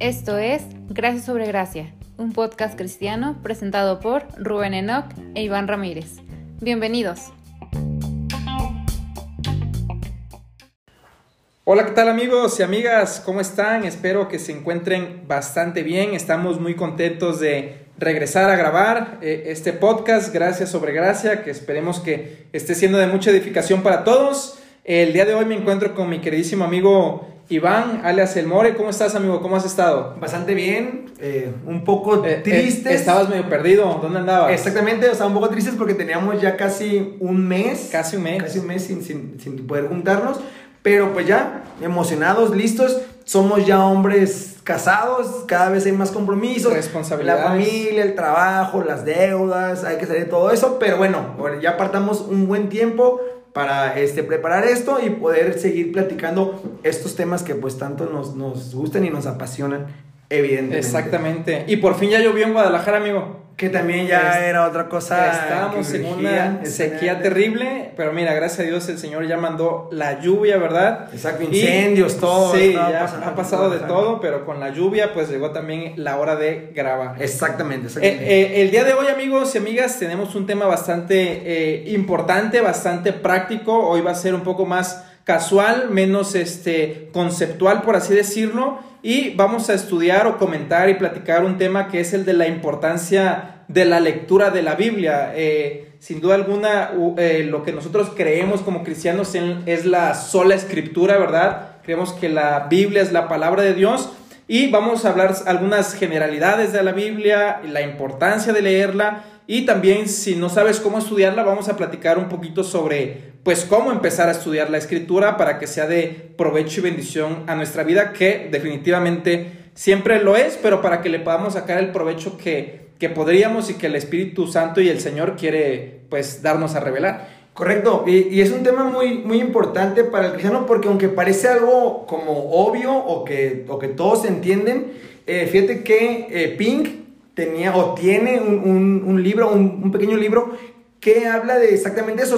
Esto es Gracias sobre Gracia, un podcast cristiano presentado por Rubén Enoch e Iván Ramírez. Bienvenidos. Hola, ¿qué tal amigos y amigas? ¿Cómo están? Espero que se encuentren bastante bien. Estamos muy contentos de regresar a grabar eh, este podcast, Gracias sobre Gracia, que esperemos que esté siendo de mucha edificación para todos. El día de hoy me encuentro con mi queridísimo amigo Iván, alias El More. ¿Cómo estás, amigo? ¿Cómo has estado? Bastante bien, eh, un poco Eh, eh, tristes. estabas medio perdido. ¿Dónde andabas? Exactamente, o sea, un poco tristes porque teníamos ya casi un mes. Casi un mes. Casi un mes sin, sin, sin poder juntarnos. Pero pues ya, emocionados, listos. Somos ya hombres casados, cada vez hay más compromisos. Responsabilidades. La familia, el trabajo, las deudas, hay que salir de todo eso. Pero bueno, ya apartamos un buen tiempo para este, preparar esto y poder seguir platicando estos temas que pues tanto nos, nos gustan y nos apasionan, evidentemente. Exactamente. Y por fin ya llovió en Guadalajara, amigo. Que también ya Es- era otra cosa. Estábamos en una sequía terrible, pero mira, gracias a Dios el Señor ya mandó la lluvia, ¿verdad? Exacto, Y- incendios, todo. Sí, ya pasando ha pasado de todo, pero con la lluvia pues llegó también la hora de grabar. Exactamente, Eh, exactamente. eh, el día de hoy, amigos y amigas, tenemos un tema bastante eh, importante, bastante práctico. Hoy va a ser un poco más casual, menos este, conceptual, por así decirlo. Y vamos a estudiar o comentar y platicar un tema que es el de la importancia de la lectura de la Biblia. Eh, sin duda alguna, eh, lo que nosotros creemos como cristianos es la sola escritura, ¿verdad? Creemos que la Biblia es la palabra de Dios. Y vamos a hablar algunas generalidades de la Biblia, la importancia de leerla y también si no sabes cómo estudiarla, vamos a platicar un poquito sobre pues cómo empezar a estudiar la escritura para que sea de provecho y bendición a nuestra vida, que definitivamente siempre lo es, pero para que le podamos sacar el provecho que, que podríamos y que el Espíritu Santo y el Señor quiere pues darnos a revelar. Correcto, y, es un tema muy, muy importante para el cristiano porque aunque parece algo como obvio o que, o que todos entienden, eh, fíjate que eh, Pink tenía o tiene un, un- libro, un, pequeño libro que habla de exactamente eso,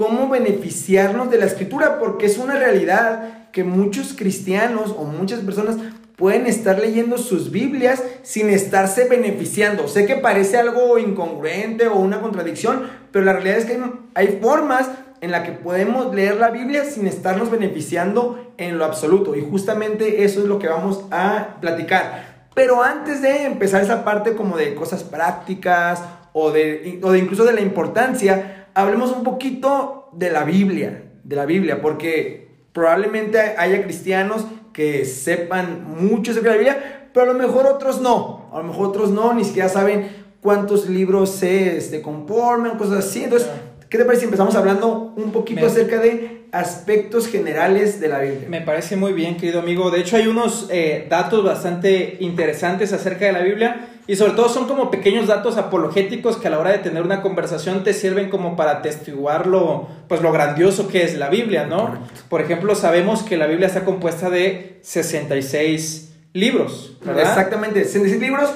cómo beneficiarnos de la escritura, porque es una realidad que muchos cristianos o muchas personas pueden estar leyendo sus Biblias sin estarse beneficiando. Sé que parece algo incongruente o una contradicción, pero la realidad es que hay, formas en la que podemos leer la Biblia sin estarnos beneficiando en lo absoluto. Y justamente eso es lo que vamos a platicar. Pero antes de empezar esa parte como de cosas prácticas o de, o de incluso de la importancia, hablemos un poquito de la Biblia, de la Biblia, porque probablemente haya cristianos que sepan mucho sobre la Biblia, pero a lo mejor otros no, a lo mejor otros no, ni siquiera saben cuántos libros se este, conforman, cosas así. Entonces, ¿qué te parece si empezamos hablando un poquito Me- acerca de aspectos generales de la Biblia? Me parece muy bien, querido amigo. De hecho, hay unos eh, datos bastante interesantes acerca de la Biblia y sobre todo son como pequeños datos apologéticos que a la hora de tener una conversación te sirven como para atestiguar lo, pues, lo grandioso que es la Biblia, ¿no? Correcto. Por ejemplo, sabemos que la Biblia está compuesta de 66 libros, ¿verdad? Exactamente, 66 libros.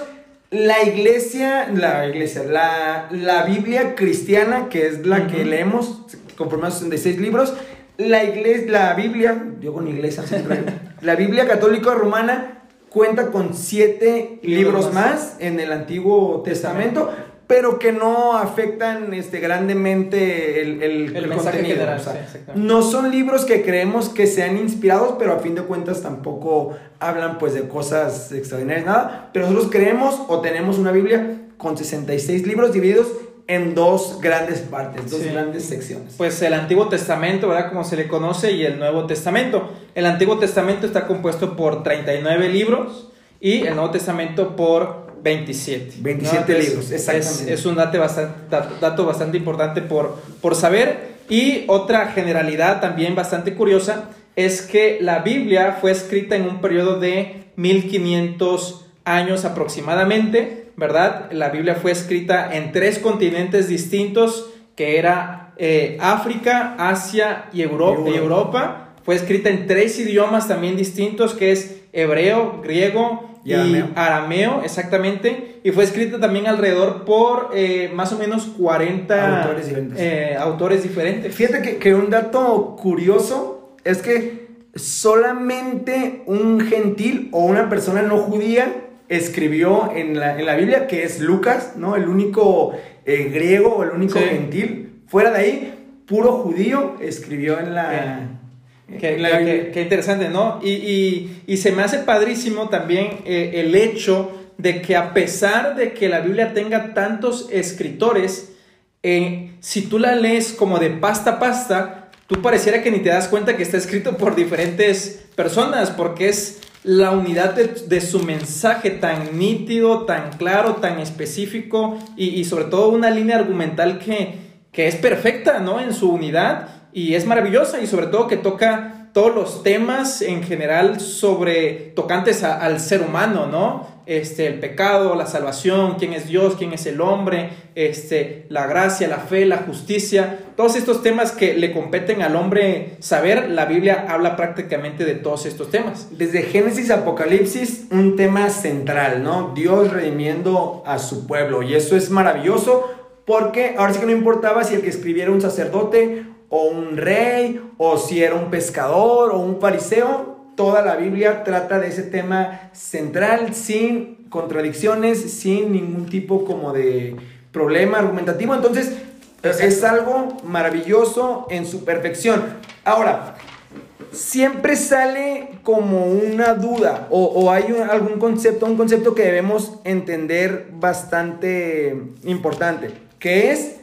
La iglesia, la iglesia, la, la Biblia cristiana, que es la que leemos, conforme a 66 libros, la iglesia, la Biblia, yo con iglesia siempre, la Biblia católica romana cuenta con siete Libros más en el Antiguo Testamento, pero que no afectan este, grandemente el, el, El contenido. general, o sea, sí, exactamente. no son libros que creemos que sean inspirados, pero a fin de cuentas tampoco hablan pues de cosas extraordinarias, nada. Pero nosotros creemos o tenemos una Biblia con 66 libros divididos en dos grandes partes, dos Sí. grandes secciones. Pues el Antiguo Testamento, ¿verdad? Como se le conoce, y el Nuevo Testamento. El Antiguo Testamento está compuesto por 39 libros y el Nuevo Testamento por 27. 27 Entonces, libros, exactamente. Es, es un dato bastante, dato, dato bastante importante por, por saber. Y otra generalidad también bastante curiosa es que la Biblia fue escrita en un periodo de 1500 años aproximadamente, ¿verdad? La Biblia fue escrita en tres continentes distintos, que era eh, África, Asia y Euro- Europa. y Europa. Fue escrita en tres idiomas también distintos, que es hebreo, griego Y y, arameo. arameo. exactamente. Y fue escrita también alrededor por eh, más o menos 40 Autores diferentes. eh, autores diferentes. Fíjate que, que un dato curioso es que solamente un gentil o una persona no judía escribió en la, en la Biblia, que es Lucas, ¿no? El único eh, griego o el único gentil. Fuera de ahí, puro judío escribió en la... Qué, interesante, ¿no? Y, y, se me hace padrísimo también eh, el hecho de que a pesar de que la Biblia tenga tantos escritores, eh, si tú la lees como de pasta a pasta, tú pareciera que ni te das cuenta que está escrito por diferentes personas, porque es la unidad de, su mensaje tan nítido, tan claro, tan específico y, sobre todo una línea argumental que, que, es perfecta, ¿no? En su unidad y es maravillosa y sobre todo que toca todos los temas en general sobre tocantes al ser humano, ¿no? este, el pecado, la salvación, quién es Dios, quién es el hombre, este, la gracia, la fe, la justicia, todos estos temas que le competen al hombre saber, la Biblia habla prácticamente de todos estos temas. Desde Génesis a Apocalipsis, un tema central, ¿no? Dios redimiendo a su pueblo. Y eso es maravilloso porque ahora sí que no importaba si el que escribiera un sacerdote o un rey o si era un pescador o un fariseo, toda la Biblia trata de ese tema central sin contradicciones, sin ningún tipo como de problema argumentativo. Entonces, es algo maravilloso en su perfección. Ahora, siempre sale como una duda o, hay algún concepto, un concepto que debemos entender bastante importante, que es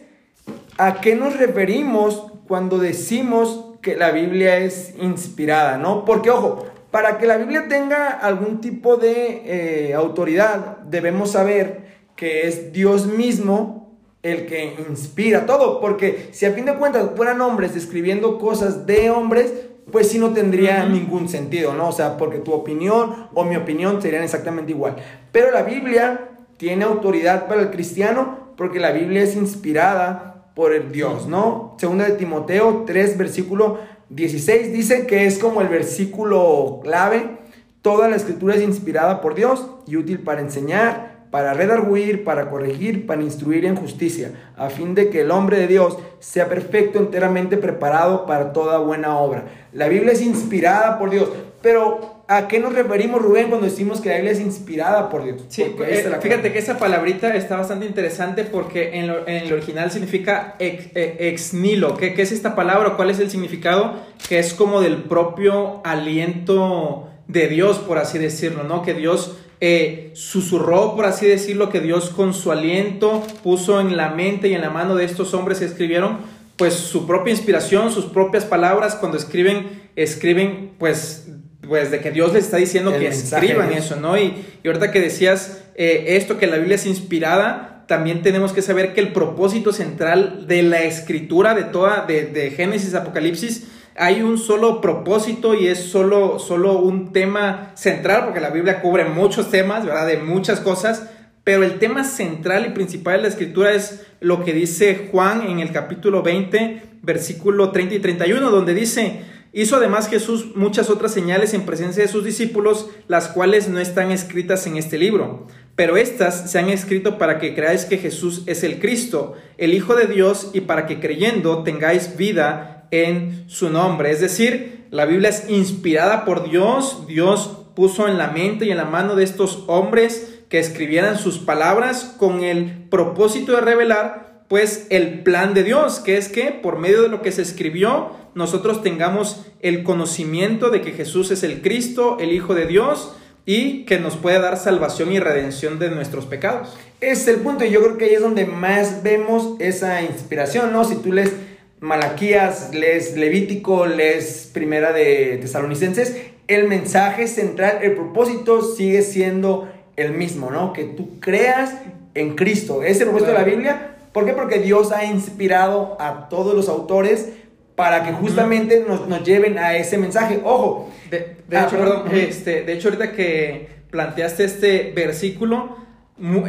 a qué nos referimos cuando decimos que la Biblia es inspirada, ¿no? Porque, ojo, para que la Biblia tenga algún tipo de eh, autoridad, debemos saber que es Dios mismo el que inspira todo, porque si a fin de cuentas fueran hombres escribiendo cosas de hombres, pues sí no tendría ningún sentido, ¿no? O sea, porque tu opinión o mi opinión serían exactamente igual. Pero la Biblia tiene autoridad para el cristiano porque la Biblia es inspirada por el Dios, ¿no? Segunda de Timoteo 3, versículo 16 dice que es como el versículo clave. Toda la escritura es inspirada por Dios y útil para enseñar, para redarguir, para corregir, para instruir en justicia, a fin de que el hombre de Dios sea perfecto, enteramente preparado para toda buena obra. La Biblia es inspirada por Dios, pero ¿A qué nos referimos, Rubén, cuando decimos que la Biblia es inspirada por Dios? Sí, eh, fíjate que esa palabrita está bastante interesante porque en, el original significa ex, eh, ex nilo. ¿Qué, es esta palabra? ¿Cuál es el significado? Que es como del propio aliento de Dios, por así decirlo, ¿no? Que Dios eh, susurró, por así decirlo, que Dios con su aliento puso en la mente y en la mano de estos hombres que escribieron, pues su propia inspiración, sus propias palabras, cuando escriben, escriben pues pues de que Dios les está diciendo que escriban eso, ¿no? Y, y, ahorita que decías eh, esto, que la Biblia es inspirada, también tenemos que saber que el propósito central de la escritura de toda, de, de Génesis, Apocalipsis, hay un solo propósito y es solo, solo un tema central, porque la Biblia cubre muchos temas, ¿verdad? De muchas cosas, pero el tema central y principal de la escritura es lo que dice Juan en el capítulo 20, versículo 30 y 31, donde dice, Hizo además Jesús muchas otras señales en presencia de sus discípulos, las cuales no están escritas en este libro, pero estas se han escrito para que creáis que Jesús es el Cristo, el Hijo de Dios, y para que creyendo tengáis vida en su nombre. Es decir, la Biblia es inspirada por Dios, Dios puso en la mente y en la mano de estos hombres que escribieran sus palabras con el propósito de revelar pues el plan de Dios, que es que por medio de lo que se escribió, nosotros tengamos el conocimiento de que Jesús es el Cristo, el Hijo de Dios, y que nos puede dar salvación y redención de nuestros pecados. Es el punto, y yo creo que ahí es donde más vemos esa inspiración, ¿no? Si tú lees Malaquías, lees Levítico, lees Primera de Tesalonicenses, el mensaje central, el propósito sigue siendo el mismo, ¿no? Que tú creas en Cristo. Es el propósito de la Biblia. ¿Por qué? Porque Dios ha inspirado a todos los autores para que justamente nos, nos lleven a ese mensaje. Ojo. De, ah, hecho, perdón, este, de hecho, ahorita que planteaste este versículo,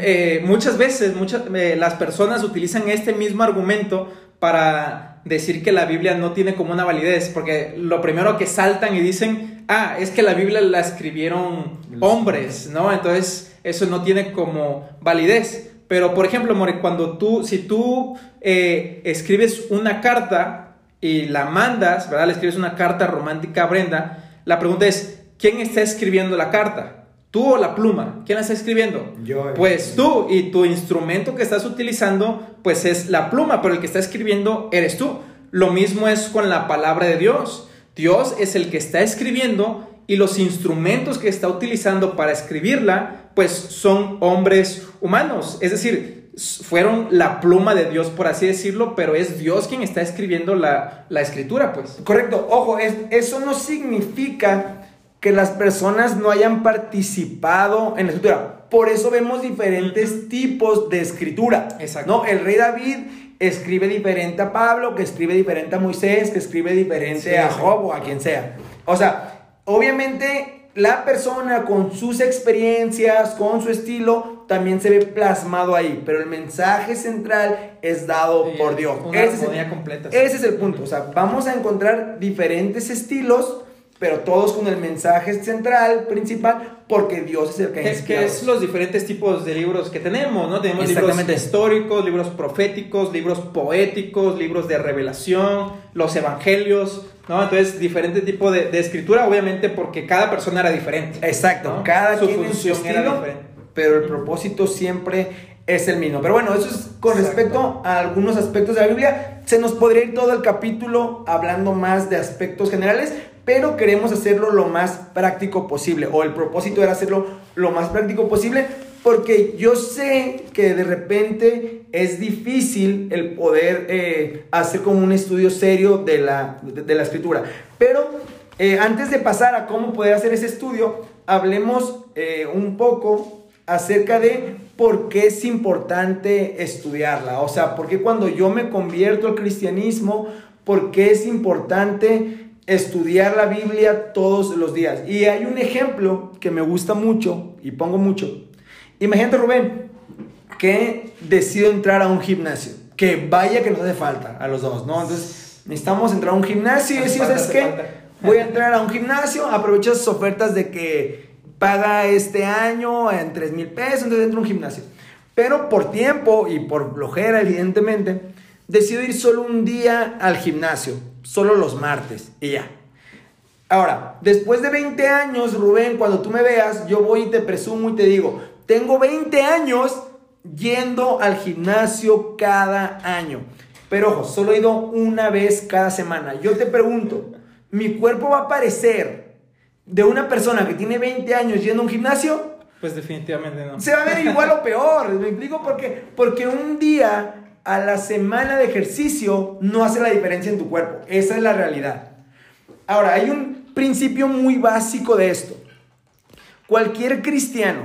eh, muchas veces muchas, eh, las personas utilizan este mismo argumento para decir que la Biblia no tiene como una validez, porque lo primero que saltan y dicen, ah, es que la Biblia la escribieron hombres, ¿no? Entonces eso no tiene como validez. Pero, por ejemplo, More, cuando tú, si tú eh, escribes una carta y la mandas, ¿verdad? Le escribes una carta romántica a Brenda, La pregunta es, ¿quién está escribiendo la carta? ¿Tú o la pluma? ¿Quién la está escribiendo? Yo. Pues tú y tu instrumento que estás utilizando, pues es la pluma, pero el que está escribiendo eres tú. Lo mismo es con la palabra de Dios. Dios es el que está escribiendo y los instrumentos que está utilizando para escribirla, pues son hombres humanos. Es decir, fueron la pluma de Dios, por así decirlo, pero es Dios quien está escribiendo la, la escritura, pues. Correcto, ojo, es, eso no significa que las personas no hayan participado en la escritura. Por eso vemos diferentes tipos de escritura. Exacto. ¿no? El rey David escribe diferente a Pablo, que escribe diferente a Moisés, que escribe diferente a Job o a quien sea. O sea, obviamente la persona con sus experiencias, con su estilo, también se ve plasmado ahí, pero el mensaje central es dado por Dios. ese, es el, completa, ese es el punto. O sea, vamos a encontrar diferentes estilos pero todos con el mensaje central, principal, porque Dios es el que Es que es los diferentes tipos de libros que tenemos, ¿no? Tenemos libros históricos, libros proféticos, libros poéticos, libros de revelación, los evangelios, ¿no? Entonces, diferente tipo de, escritura, obviamente, porque cada persona era diferente. Exacto, cada su función era diferente. Pero el propósito siempre es el mismo. Pero bueno, eso es con respecto a algunos aspectos de la Biblia. Se nos podría ir todo el capítulo hablando más de aspectos generales, pero queremos hacerlo lo más práctico posible, o el propósito era hacerlo lo más práctico posible, porque yo sé que de repente es difícil el poder eh, hacer como un estudio serio de la, de, la escritura. Pero eh, antes de pasar a cómo poder hacer ese estudio, hablemos eh, un poco acerca de por qué es importante estudiarla. O sea, por qué cuando yo me convierto al cristianismo, por qué es importante estudiar la Biblia todos los días. Y hay un ejemplo que me gusta mucho y pongo mucho. Imagínate, Rubén, que decido entrar a un gimnasio. Que vaya que nos hace falta a los dos, ¿no? Entonces, necesitamos entrar a un gimnasio y decimos, ¿sabes qué? Voy a entrar a un gimnasio, aprovecho esas ofertas de que paga este año en 3 mil pesos, entonces entro a un gimnasio. Pero por tiempo y por flojera, evidentemente, decido ir solo un día al gimnasio solo los martes y ya. Ahora, después de 20 años, Rubén, cuando tú me veas, yo voy y te presumo y te digo, tengo 20 años yendo al gimnasio cada año. Pero ojo, solo he ido una vez cada semana. Yo te pregunto, ¿mi cuerpo va a parecer de una persona que tiene 20 años yendo a un gimnasio? Pues definitivamente no. Se va a ver igual o peor. ¿Me explico por qué? Porque un día a la semana de ejercicio no hace la diferencia en tu cuerpo. Esa es la realidad. Ahora, hay un principio muy básico de esto. Cualquier cristiano,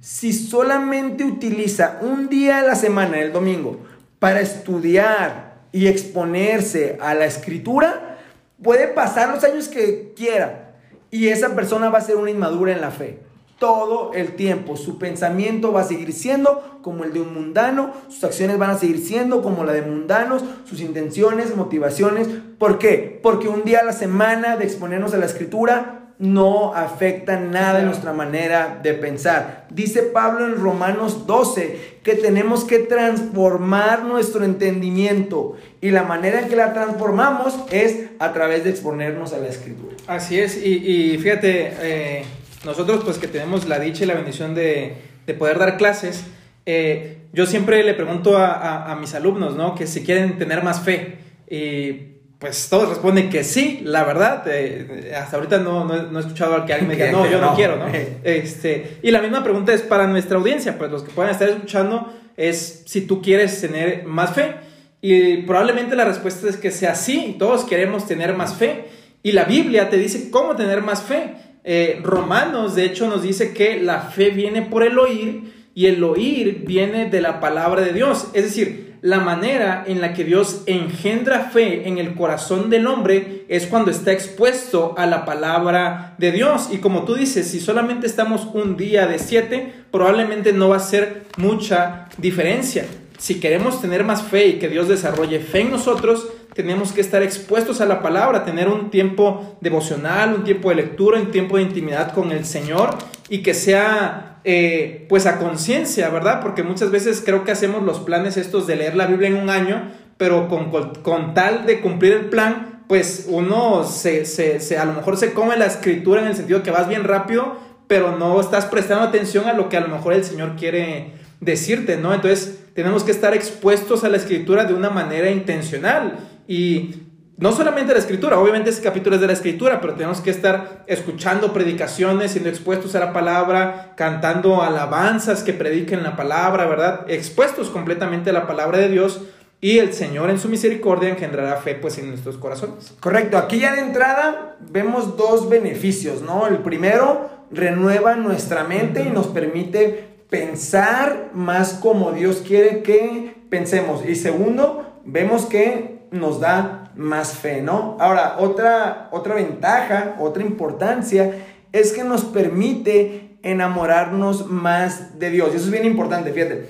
si solamente utiliza un día a la semana, el domingo, para estudiar y exponerse a la escritura, puede pasar los años que quiera y esa persona va a ser una inmadura en la fe todo el tiempo. Su pensamiento va a seguir siendo como el de un mundano, sus acciones van a seguir siendo como la de mundanos, sus intenciones, motivaciones. ¿Por qué? Porque un día a la semana de exponernos a la escritura no afecta nada en nuestra manera de pensar. Dice Pablo en Romanos 12 que tenemos que transformar nuestro entendimiento y la manera en que la transformamos es a través de exponernos a la escritura. Así es, y, fíjate, eh, nosotros pues que tenemos la dicha y la bendición de, poder dar clases, eh, yo siempre le pregunto a, mis alumnos, ¿no? Que si quieren tener más fe. Y pues todos responden que sí, la verdad. Eh, hasta ahorita no, no, he escuchado a que alguien me diga, no, yo no, quiero, ¿no? Este, y la misma pregunta es para nuestra audiencia, pues los que puedan estar escuchando, es si tú quieres tener más fe. Y probablemente la respuesta es que sea sí, todos queremos tener más fe. Y la Biblia te dice cómo tener más fe. Eh, Romanos, de hecho, nos dice que la fe viene por el oír y el oír viene de la palabra de Dios. Es decir, la manera en la que Dios engendra fe en el corazón del hombre es cuando está expuesto a la palabra de Dios. Y como tú dices, si solamente estamos un día de siete, probablemente no va a ser mucha diferencia. Si queremos tener más fe y que Dios desarrolle fe en nosotros, tenemos que estar expuestos a la palabra, tener un tiempo devocional, un tiempo de lectura, un tiempo de intimidad con el Señor y que sea eh, pues a conciencia, ¿verdad? Porque muchas veces creo que hacemos los planes estos de leer la Biblia en un año, pero con, con, tal de cumplir el plan, pues uno se, se, se, a lo mejor se come la escritura en el sentido que vas bien rápido, pero no estás prestando atención a lo que a lo mejor el Señor quiere decirte, ¿no? Entonces tenemos que estar expuestos a la escritura de una manera intencional y no solamente la escritura, obviamente ese capítulo es de la escritura, pero tenemos que estar escuchando predicaciones, siendo expuestos a la palabra, cantando alabanzas que prediquen la palabra, ¿verdad? Expuestos completamente a la palabra de Dios y el Señor en su misericordia engendrará fe pues en nuestros corazones. Correcto, aquí ya de entrada vemos dos beneficios, ¿no? El primero, renueva nuestra mente y nos permite pensar más como Dios quiere que pensemos. Y segundo, vemos que nos da más fe, ¿no? Ahora, otra, otra ventaja, otra importancia es que nos permite enamorarnos más de Dios. Y eso es bien importante, fíjate.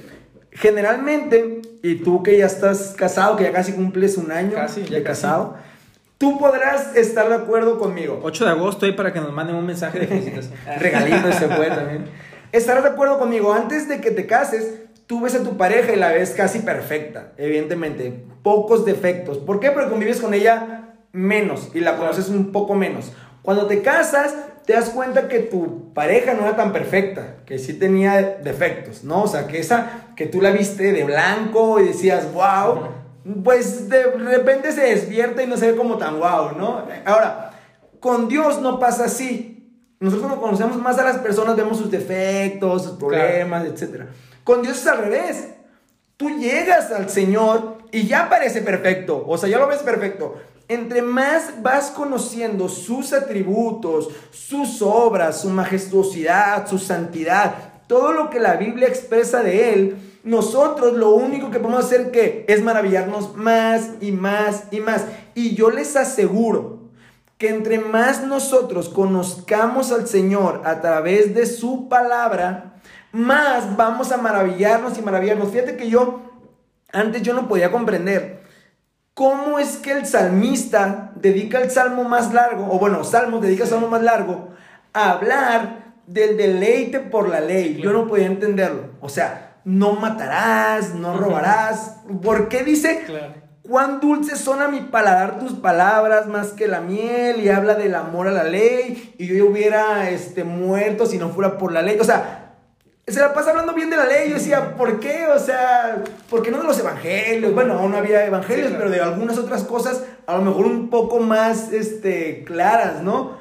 Generalmente, y tú que ya estás casado, que ya casi cumples un año Casi, ya de casi. casado, tú podrás estar de acuerdo conmigo. 8 de agosto ahí para que nos manden un mensaje de felicitación. Regalito ese fue también. Estarás de acuerdo conmigo, antes de que te cases, tú ves a tu pareja y la ves casi perfecta, evidentemente. Pocos defectos. ¿Por qué? Porque convives con ella menos y la conoces un poco menos. Cuando te casas, te das cuenta que tu pareja no era tan perfecta, que sí tenía defectos, ¿no? O sea, que esa, que tú la viste de blanco y decías, wow, pues de repente se despierta y no se ve como tan wow, ¿no? Ahora, con Dios no pasa así. Nosotros cuando conocemos más a las personas vemos sus defectos, sus problemas, etc. Con Dios es al revés. Tú llegas al Señor y ya parece perfecto. O sea, ya lo ves perfecto. Entre más vas conociendo sus atributos, sus obras, su majestuosidad, su santidad, todo lo que la Biblia expresa de Él, nosotros lo único que podemos hacer que es maravillarnos más y más y más. Y yo les aseguro que entre más nosotros conozcamos al Señor a través de su palabra, más vamos a maravillarnos y maravillarnos. Fíjate que yo, antes yo no podía comprender cómo es que el salmista dedica el salmo más largo, o bueno, salmo dedica el salmo más largo, a hablar del deleite por la ley. Yo no podía entenderlo. O sea, no matarás, no robarás. ¿Por qué dice? Claro. Cuán dulces son a mi paladar tus palabras más que la miel y habla del amor a la ley y yo hubiera este, muerto si no fuera por la ley. O sea, se la pasa hablando bien de la ley. Yo decía, ¿por qué? O sea, ¿por qué no de los evangelios? Bueno, aún no había evangelios, Sí, claro. pero de algunas otras cosas a lo mejor un poco más este, claras, ¿no?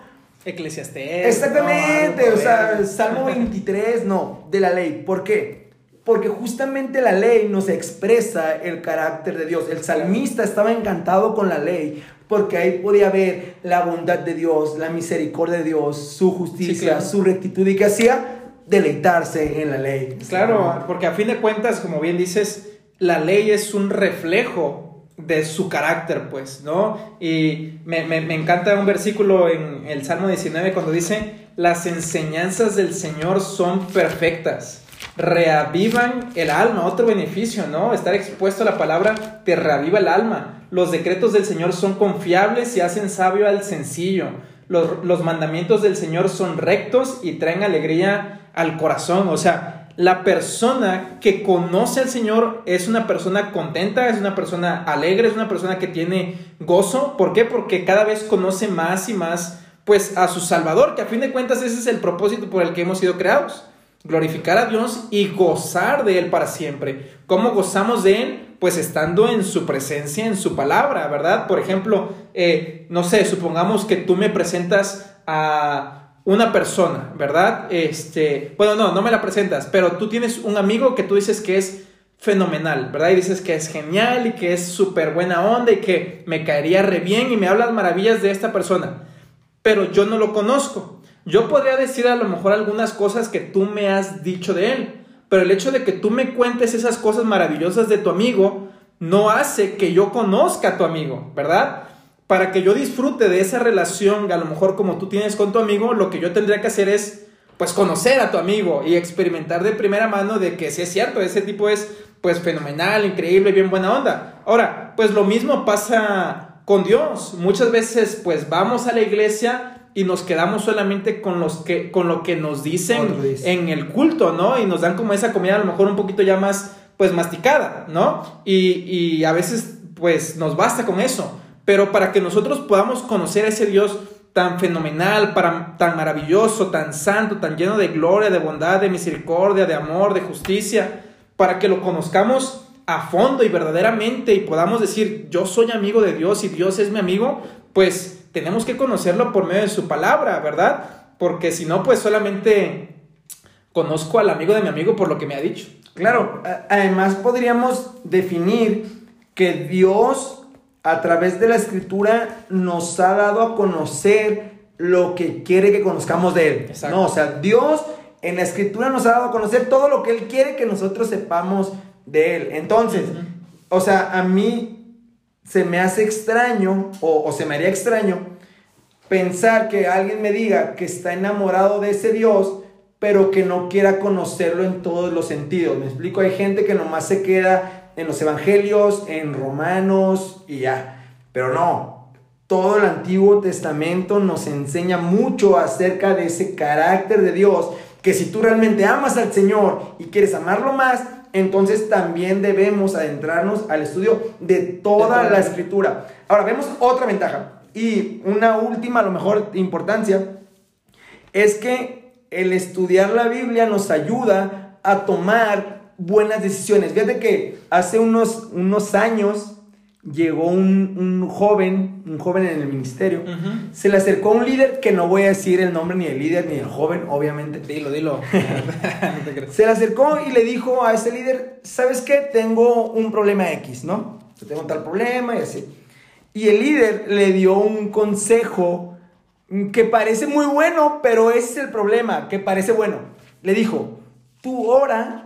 Eclesiastés. Exactamente, no, o sea. Salmo 23, no, de la ley. ¿Por qué? Porque justamente la ley nos expresa el carácter de Dios. El salmista estaba encantado con la ley porque ahí podía ver la bondad de Dios, la misericordia de Dios, su justicia, Sí, claro. su rectitud y que hacía deleitarse en la ley. Claro, porque a fin de cuentas, como bien dices, la ley es un reflejo de su carácter, pues, ¿no? Y me, me- me encanta un versículo en el Salmo 19 cuando dice, las enseñanzas del Señor son perfectas, reavivan el alma, otro beneficio, ¿no? Estar expuesto a la palabra te reaviva el alma. Los decretos del Señor son confiables y hacen sabio al sencillo. Los, los mandamientos del Señor son rectos y traen alegría al corazón. O sea, la persona que conoce al Señor es una persona contenta, es una persona alegre, es una persona que tiene gozo. ¿Por qué? Porque cada vez conoce más y más pues a su Salvador, que a fin de cuentas ese es el propósito por el que hemos sido creados. Glorificar a Dios y gozar de Él para siempre. ¿Cómo gozamos de Él? Pues estando en su presencia, en su palabra, ¿verdad? Por ejemplo, eh, no sé, supongamos que tú me presentas a una persona, ¿verdad? Este, bueno, no, no me la presentas, pero tú tienes un amigo que tú dices que es fenomenal, ¿verdad? Y dices que es genial y que es súper buena onda y que me caería re bien y me hablas maravillas de esta persona, pero yo no lo conozco. Yo podría decir a lo mejor algunas cosas que tú me has dicho de él, pero el hecho de que tú me cuentes esas cosas maravillosas de tu amigo no hace que yo conozca a tu amigo, ¿verdad? Para que yo disfrute de esa relación, a lo mejor como tú tienes con tu amigo, lo que yo tendría que hacer es, pues, conocer a tu amigo y experimentar de primera mano de que sí es cierto, ese tipo es, pues, fenomenal, increíble, bien buena onda. Ahora, pues lo mismo pasa con Dios. Muchas veces, pues, vamos a la iglesia y nos quedamos solamente con, los que, con lo que nos dicen en el culto, ¿no? Y nos dan como esa comida a lo mejor un poquito ya más, pues, masticada, ¿no? Y, y a veces, pues, nos basta con eso. Pero para que nosotros podamos conocer a ese Dios tan fenomenal, tan maravilloso, tan santo, tan lleno de gloria, de bondad, de misericordia, de amor, de justicia, para que lo conozcamos a fondo y verdaderamente y podamos decir, yo soy amigo de Dios y Dios es mi amigo, pues tenemos que conocerlo por medio de su palabra, ¿verdad? Porque si no, pues solamente conozco al amigo de mi amigo por lo que me ha dicho. Claro, además podríamos definir que Dios a través de la escritura nos ha dado a conocer lo que quiere que conozcamos de Él. No, o sea, Dios en la escritura nos ha dado a conocer todo lo que Él quiere que nosotros sepamos de Él. Entonces, o sea, a mí se me hace extraño o, o se me haría extraño pensar que alguien me diga que está enamorado de ese Dios, pero que no quiera conocerlo en todos los sentidos. Me explico, hay gente que nomás se queda en los evangelios, en Romanos y ya. Pero no, todo el Antiguo Testamento nos enseña mucho acerca de ese carácter de Dios, que si tú realmente amas al Señor y quieres amarlo más, entonces también debemos adentrarnos al estudio de toda la escritura. Ahora, vemos otra ventaja y una última, a lo mejor, importancia, es que el estudiar la Biblia nos ayuda a tomar buenas decisiones. Fíjate que hace unos, unos años llegó un, joven, un joven en el ministerio, se le acercó a un líder que no voy a decir el nombre ni del líder ni del joven, obviamente. Dilo, dilo. se le acercó y le dijo a ese líder, ¿sabes qué? Tengo un problema X, ¿no? Tengo tal problema y así. Y el líder le dio un consejo que parece muy bueno, pero ese es el problema, que parece bueno. Le dijo, tú ora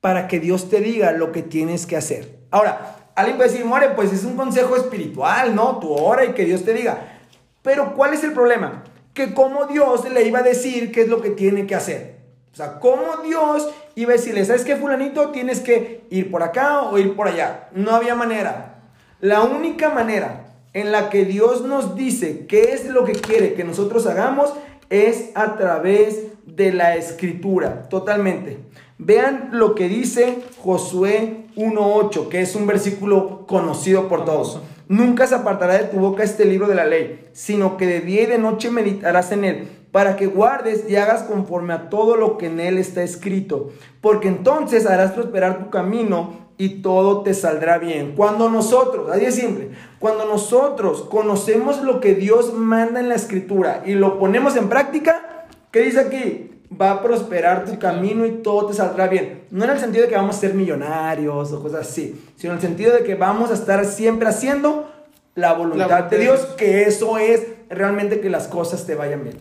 para que Dios te diga lo que tienes que hacer. Ahora, alguien puede decir, More, pues es un consejo espiritual, ¿no? Tu ora y que Dios te diga. Pero ¿cuál es el problema? Que cómo Dios le iba a decir qué es lo que tiene que hacer. O sea, cómo Dios iba a decirle, ¿sabes qué, fulanito? Tienes que ir por acá o ir por allá. No había manera. La única manera en la que Dios nos dice qué es lo que quiere que nosotros hagamos es a través de la escritura, totalmente. Vean lo que dice Josué 1.8, que es un versículo conocido por todos. Nunca se apartará de tu boca este libro de la ley, sino que de día y de noche meditarás en él, para que guardes y hagas conforme a todo lo que en él está escrito, porque entonces harás prosperar tu camino y todo te saldrá bien. Cuando nosotros, ahí es simple, cuando nosotros conocemos lo que Dios manda en la escritura y lo ponemos en práctica, ¿qué dice aquí? Va a prosperar tu camino y todo te saldrá bien. No en el sentido de que vamos a ser millonarios o cosas así, sino en el sentido de que vamos a estar siempre haciendo la voluntad de Dios, que eso es realmente que las cosas te vayan bien.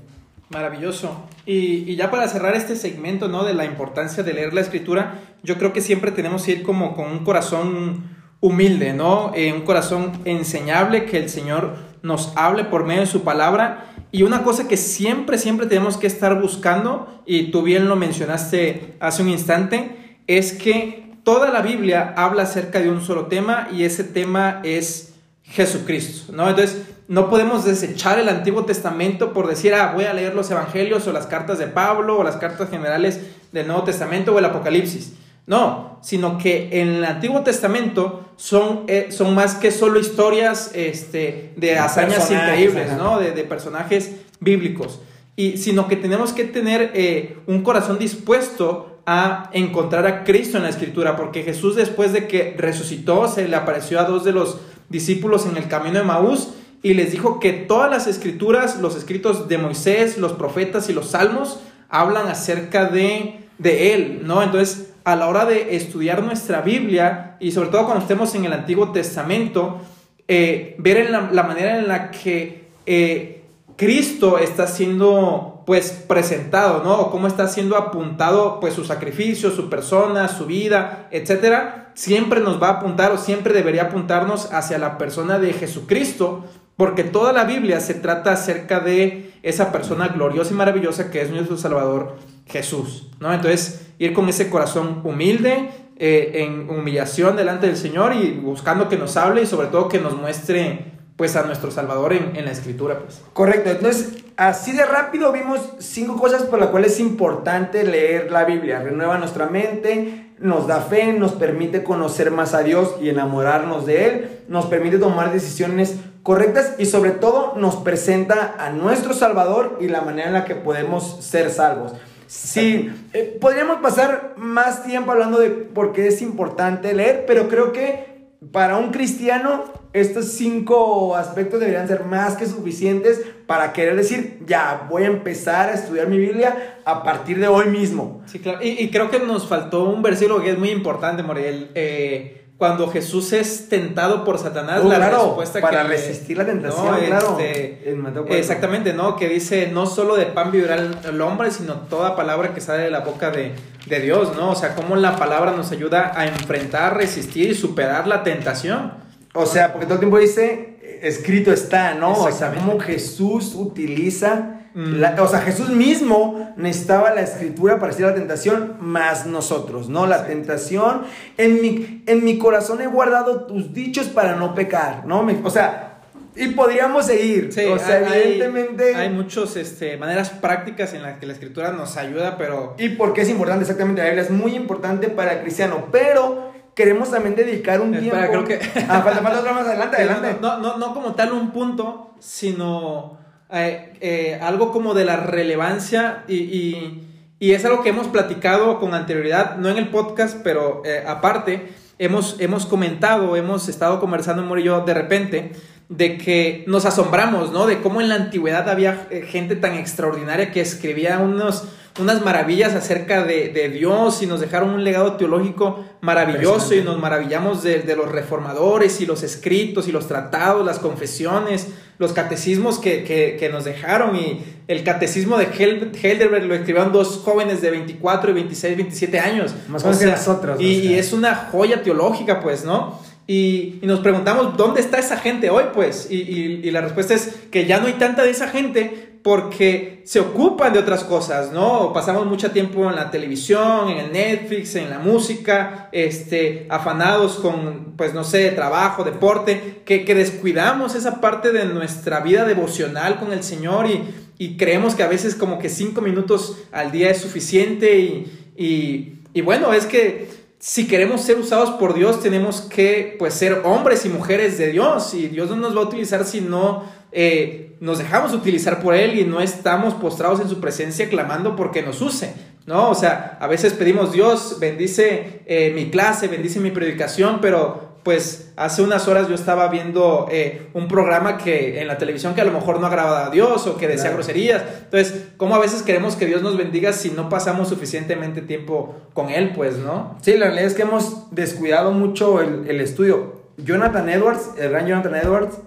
Maravilloso. Y, ya para cerrar este segmento, ¿no? De la importancia de leer la escritura, yo creo que siempre tenemos que ir como con un corazón humilde, ¿no? Eh, un corazón enseñable, que el Señor nos hable por medio de su palabra y una cosa que siempre, siempre tenemos que estar buscando, y tú bien lo mencionaste hace un instante, es que toda la Biblia habla acerca de un solo tema y ese tema es Jesucristo, ¿no? Entonces, no podemos desechar el Antiguo Testamento por decir, ah, voy a leer los Evangelios o las cartas de Pablo o las cartas generales del Nuevo Testamento o el Apocalipsis. No, sino que en el Antiguo Testamento son, eh, son más que solo historias este, de hazañas increíbles, ¿no? De, personajes bíblicos. Y, sino que tenemos que tener eh, un corazón dispuesto a encontrar a Cristo en la Escritura, porque Jesús después de que resucitó, se le apareció a dos de los discípulos en el camino de Maús y les dijo que todas las escrituras, los escritos de Moisés, los profetas y los salmos, hablan acerca de, de Él, ¿no? Entonces, a la hora de estudiar nuestra Biblia y sobre todo cuando estemos en el Antiguo Testamento, eh, ver en la, manera en la que eh, Cristo está siendo pues presentado, ¿no? O cómo está siendo apuntado pues su sacrificio, su persona, su vida, etcétera, siempre nos va a apuntar o siempre debería apuntarnos hacia la persona de Jesucristo, porque toda la Biblia se trata acerca de esa persona gloriosa y maravillosa que es nuestro Salvador Jesús, ¿no? Entonces, ir con ese corazón humilde, eh, en humillación delante del Señor y buscando que nos hable y sobre todo que nos muestre pues a nuestro Salvador en, la Escritura. Pues. Correcto, entonces así de rápido vimos cinco cosas por las cuales es importante leer la Biblia. Renueva nuestra mente, nos da fe, nos permite conocer más a Dios y enamorarnos de Él. nos permite tomar decisiones correctas y sobre todo nos presenta a nuestro Salvador y la manera en la que podemos ser salvos. Sí, eh, podríamos pasar más tiempo hablando de por qué es importante leer, pero creo que para un cristiano estos cinco aspectos deberían ser más que suficientes para querer decir, ya, voy a empezar a estudiar mi Biblia a partir de hoy mismo. Sí, claro. Y, creo que nos faltó un versículo que es muy importante, Moriel. Eh, cuando Jesús es tentado por Satanás, oh, la respuesta para resistir la tentación, claro. Este, exactamente, ¿no? Que dice, no solo de pan vivirá el, hombre, sino toda palabra que sale de la boca de, de, Dios, ¿no? O sea, cómo la palabra nos ayuda a enfrentar, resistir y superar la tentación. O sea, porque todo el tiempo dice, escrito está, ¿no? O sea, cómo Jesús utiliza Mm. o sea, Jesús mismo necesitaba la escritura para hacer la tentación, más nosotros, ¿no? La tentación, en mi, en mi corazón he guardado tus dichos para no pecar, ¿no? o sea, y podríamos seguir. Sí, o sea, evidentemente. Hay muchas este, maneras prácticas en las que la escritura nos ayuda, pero. Y por qué es importante, exactamente. La Biblia es muy importante para el cristiano, pero queremos también dedicar un Espera, tiempo. creo que. ah, falta, falta otra más adelante, adelante. No, no, no, como tal un punto, sino eh, eh, algo como de la relevancia y, es algo que hemos platicado con anterioridad, no en el podcast, pero eh, aparte, hemos, hemos comentado, hemos estado conversando, Mori y yo, de repente, de que nos asombramos, ¿no? De cómo en la antigüedad había gente tan extraordinaria que escribía unos unas maravillas acerca de, Dios y nos dejaron un legado teológico maravilloso y nos maravillamos de, los reformadores y los escritos y los tratados, las confesiones, los catecismos que, nos dejaron y el catecismo de Heidelberg lo escribieron dos jóvenes de 24 y 26, 27 años. Más o que nosotros. Y, es una joya teológica, pues, ¿no? Y, nos preguntamos, ¿dónde está esa gente hoy? Pues, y, y, la respuesta es que ya no hay tanta de esa gente porque se ocupan de otras cosas, ¿no? Pasamos mucho tiempo en la televisión, en el Netflix, en la música, este, afanados con, pues no sé, trabajo, deporte, que, descuidamos esa parte de nuestra vida devocional con el Señor y, creemos que a veces como que cinco minutos al día es suficiente y, y bueno, es que si queremos ser usados por Dios, tenemos que pues, ser hombres y mujeres de Dios. Y Dios no nos va a utilizar si no eh, nos dejamos utilizar por Él y no estamos postrados en su presencia clamando porque nos use. ¿no? O sea, a veces pedimos, Dios, bendice eh, mi clase, bendice mi predicación, pero pues hace unas horas yo estaba viendo eh, un programa que en la televisión que a lo mejor no agradaba a Dios o que decía groserías. Entonces, ¿cómo a veces queremos que Dios nos bendiga si no pasamos suficientemente tiempo con Él, pues, no? Sí, la realidad es que hemos descuidado mucho el, estudio. Jonathan Edwards, el gran Jonathan Edwards,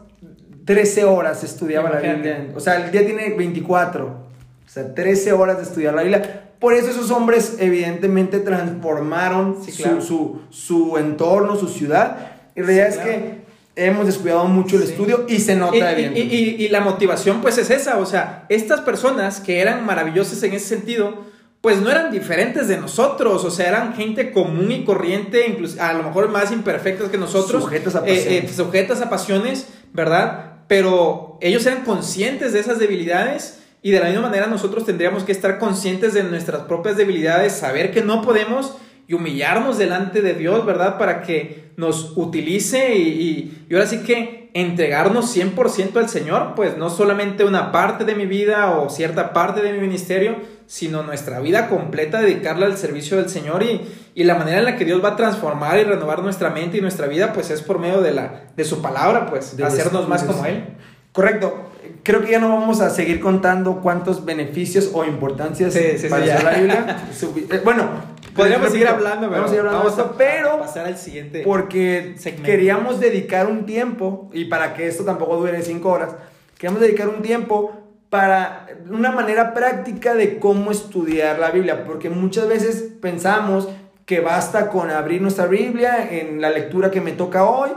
13 horas estudiaba la Biblia. O sea, el día tiene 24. O sea, 13 horas de estudiar la Biblia. Por eso esos hombres evidentemente transformaron su, su, entorno, su ciudad. Y la realidad es que hemos descuidado mucho el estudio y se nota y, y, y, la motivación pues es esa, o sea, estas personas que eran maravillosas en ese sentido, pues no eran diferentes de nosotros, o sea, eran gente común y corriente, incluso a lo mejor más imperfectas que nosotros, sujetas a eh, pasiones, eh, sujetas a pasiones ¿verdad? Pero ellos eran conscientes de esas debilidades y de la misma manera nosotros tendríamos que estar conscientes de nuestras propias debilidades, saber que no podemos y humillarnos delante de Dios, ¿verdad? Para que nos utilice y, y, ahora sí que entregarnos 100% al Señor, pues no solamente una parte de mi vida o cierta parte de mi ministerio, sino nuestra vida completa, dedicarla al servicio del Señor y, y, la manera en la que Dios va a transformar y renovar nuestra mente y nuestra vida, pues es por medio de, la, de su palabra, pues, de hacernos más como Él. Correcto creo que ya no vamos a seguir contando cuántos beneficios o importancias sí, para la Biblia. Eh, bueno, podríamos seguir hablando, pero, hablando vamos esto, pero pasar al siguiente porque queríamos dedicar un tiempo y para que esto tampoco dure cinco horas, queríamos dedicar un tiempo para una manera práctica de cómo estudiar la Biblia, porque muchas veces pensamos que basta con abrir nuestra Biblia en la lectura que me toca hoy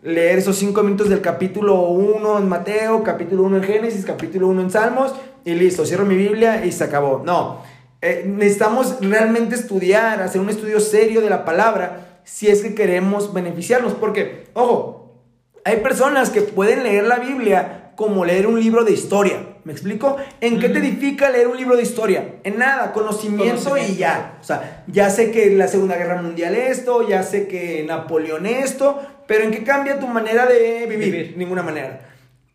leer esos cinco minutos del capítulo 1 en Mateo, capítulo 1 en Génesis, capítulo 1 en Salmos, y listo, cierro mi Biblia y se acabó. No, eh, necesitamos realmente estudiar, hacer un estudio serio de la palabra, si es que queremos beneficiarnos, porque, ojo, hay personas que pueden leer la Biblia como leer un libro de historia. ¿Me explico? ¿En qué te edifica leer un libro de historia? En nada, conocimiento, y ya. O sea, ya sé que la Segunda Guerra Mundial esto, ya sé que Napoleón esto, pero ¿en qué cambia tu manera de vivir? Vivir. Ninguna manera.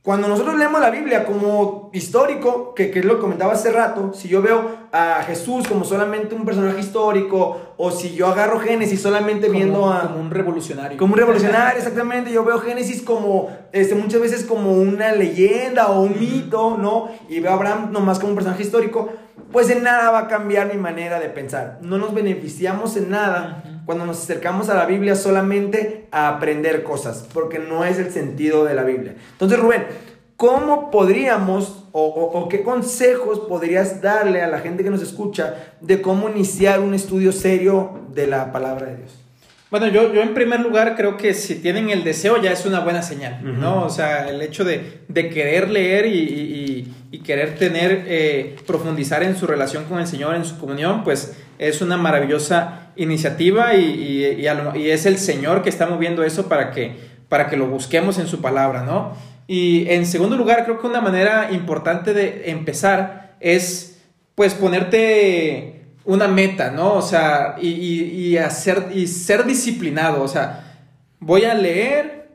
Cuando nosotros leemos la Biblia como histórico, que, que es lo que comentaba hace rato, si yo veo a Jesús como solamente un personaje histórico, o si yo agarro Génesis solamente viendo a... como un revolucionario. Como un revolucionario, exactamente. Yo veo Génesis como, este, muchas veces como una leyenda o un mito, ¿no? Y veo a Abraham nomás como un personaje histórico. Pues en nada va a cambiar mi manera de pensar. No nos beneficiamos en nada cuando nos acercamos a la Biblia solamente a aprender cosas, porque no es el sentido de la Biblia. Entonces, Rubén, ¿cómo podríamos o, o- qué consejos podrías darle a la gente que nos escucha de cómo iniciar un estudio serio de la palabra de Dios? Bueno, yo, yo en primer lugar creo que si tienen el deseo ya es una buena señal. ¿no? O sea, el hecho de, de querer leer y, y- y- querer tener, eh, profundizar en su relación con el Señor, en su comunión, pues es una maravillosa iniciativa y, y- y a lo- y es el Señor que está moviendo eso para que, para que lo busquemos en su palabra, ¿no? Y en segundo lugar, creo que una manera importante de empezar es, pues, ponerte una meta, ¿no? O sea, y, y- y hacer, y ser disciplinado, o sea, voy a leer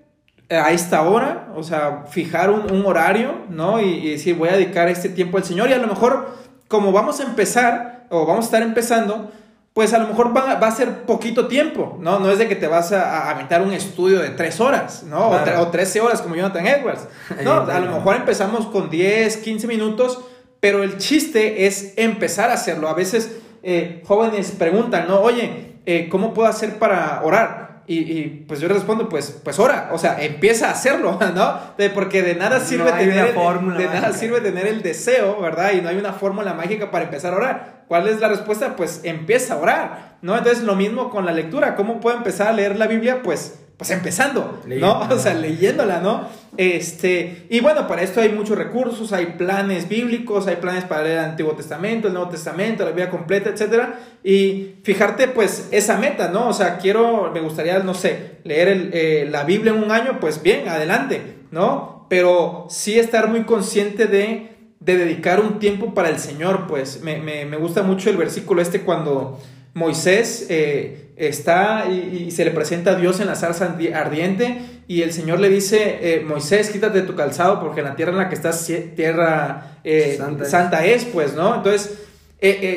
a esta hora, o sea, fijar un, un horario, ¿no? Y, y decir, voy a dedicar este tiempo al Señor y a lo mejor, como vamos a empezar, o vamos a estar empezando, pues a lo mejor va, va a ser poquito tiempo, ¿no? No es de que te vas a, a aventar un estudio de tres horas, ¿no? O, Claro. tre- o 13 horas como Jonathan Edwards, ¿no? A lo mejor empezamos con 10, 15 minutos, pero el chiste es empezar a hacerlo. A veces eh, jóvenes preguntan, ¿no? Oye, eh, ¿cómo puedo hacer para orar? Y, y, pues yo les respondo, pues, pues ora, o sea, empieza a hacerlo, ¿no? De- porque de nada sirve tener el- de nada sirve tener el deseo, ¿verdad? Y no hay una fórmula mágica para empezar a orar. ¿Cuál es la respuesta? Pues empieza a orar, ¿no? Entonces lo mismo con la lectura. ¿Cómo puedo empezar a leer la Biblia? Pues, pues empezando, ¿no? O sea, leyéndola, ¿no? Este, y bueno, para esto hay muchos recursos, hay planes bíblicos, hay planes para leer el Antiguo Testamento, el Nuevo Testamento, la Biblia completa, etcétera, y fijarte pues esa meta, ¿no? O sea, quiero, me gustaría, no sé, leer el, eh, la Biblia en un año, pues bien, adelante, ¿no? Pero sí estar muy consciente de, de dedicar un tiempo para el Señor, pues me, me, me gusta mucho el versículo este cuando Moisés eh, está y, y se le presenta a Dios en la zarza ardi- ardiente y el Señor le dice, eh, Moisés, quítate tu calzado porque en la tierra en la que estás, tierra eh, Santa santa, es. es. pues, ¿no? Entonces,